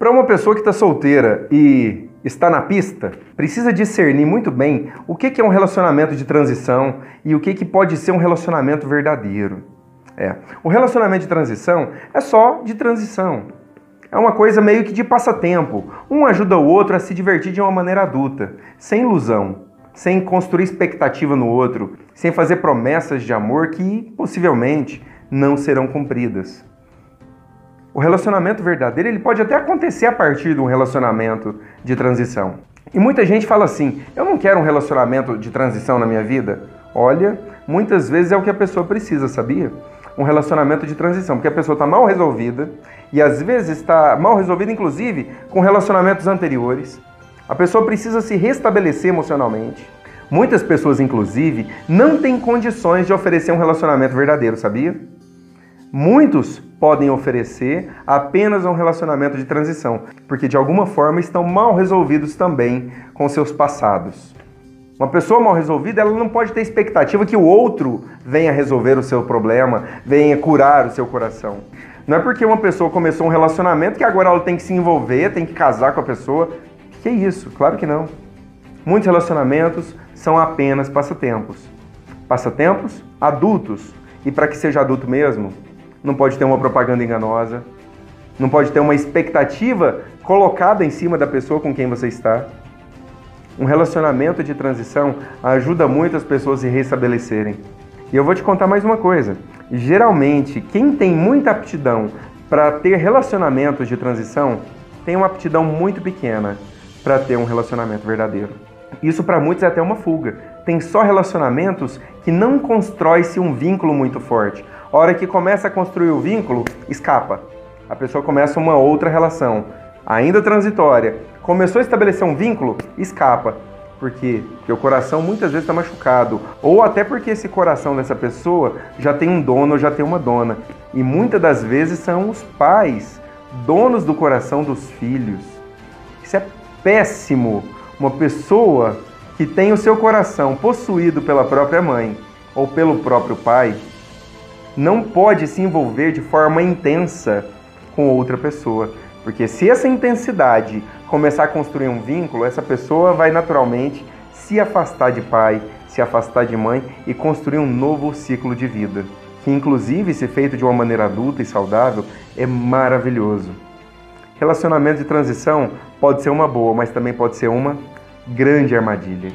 Para uma pessoa que está solteira e está na pista, precisa discernir muito bem o que é um relacionamento de transição e o que pode ser um relacionamento verdadeiro. É. O relacionamento de transição é só de transição. É uma coisa meio que de passatempo. Um ajuda o outro a se divertir de uma maneira adulta, sem ilusão, sem construir expectativa no outro, sem fazer promessas de amor que possivelmente não serão cumpridas. O relacionamento verdadeiro ele pode até acontecer a partir de um relacionamento de transição. E muita gente fala assim: eu não quero um relacionamento de transição na minha vida. Olha, muitas vezes é o que a pessoa precisa, sabia? Um relacionamento de transição, porque a pessoa está mal resolvida e às vezes está mal resolvida, inclusive com relacionamentos anteriores. A pessoa precisa se restabelecer emocionalmente. Muitas pessoas, inclusive, não têm condições de oferecer um relacionamento verdadeiro, sabia? Muitos podem oferecer apenas um relacionamento de transição, porque de alguma forma estão mal resolvidos também com seus passados. Uma pessoa mal resolvida, ela não pode ter expectativa que o outro venha resolver o seu problema, venha curar o seu coração. Não é porque uma pessoa começou um relacionamento que agora ela tem que se envolver, tem que casar com a pessoa. Que é isso? Claro que não. Muitos relacionamentos são apenas passatempos. Passatempos adultos. E para que seja adulto mesmo, não pode ter uma propaganda enganosa, não pode ter uma expectativa colocada em cima da pessoa com quem você está. Um relacionamento de transição ajuda muito as pessoas a se restabelecerem. E eu vou te contar mais uma coisa. Geralmente, quem tem muita aptidão para ter relacionamentos de transição tem uma aptidão muito pequena para ter um relacionamento verdadeiro. Isso para muitos é até uma fuga. Tem só relacionamentos que não constrói-se um vínculo muito forte. A hora que começa a construir o vínculo, escapa. A pessoa começa uma outra relação, ainda transitória. Começou a estabelecer um vínculo, escapa. Por quê? Porque o coração muitas vezes está machucado. Ou até porque esse coração dessa pessoa já tem um dono ou já tem uma dona. E muitas das vezes são os pais, donos do coração dos filhos. Isso é péssimo. Uma pessoa que tem o seu coração possuído pela própria mãe ou pelo próprio pai não pode se envolver de forma intensa com outra pessoa. Porque se essa intensidade começar a construir um vínculo, essa pessoa vai naturalmente se afastar de pai, se afastar de mãe e construir um novo ciclo de vida. Que, inclusive, se feito de uma maneira adulta e saudável, é maravilhoso. Relacionamento de transição pode ser uma boa, mas também pode ser uma grande armadilha.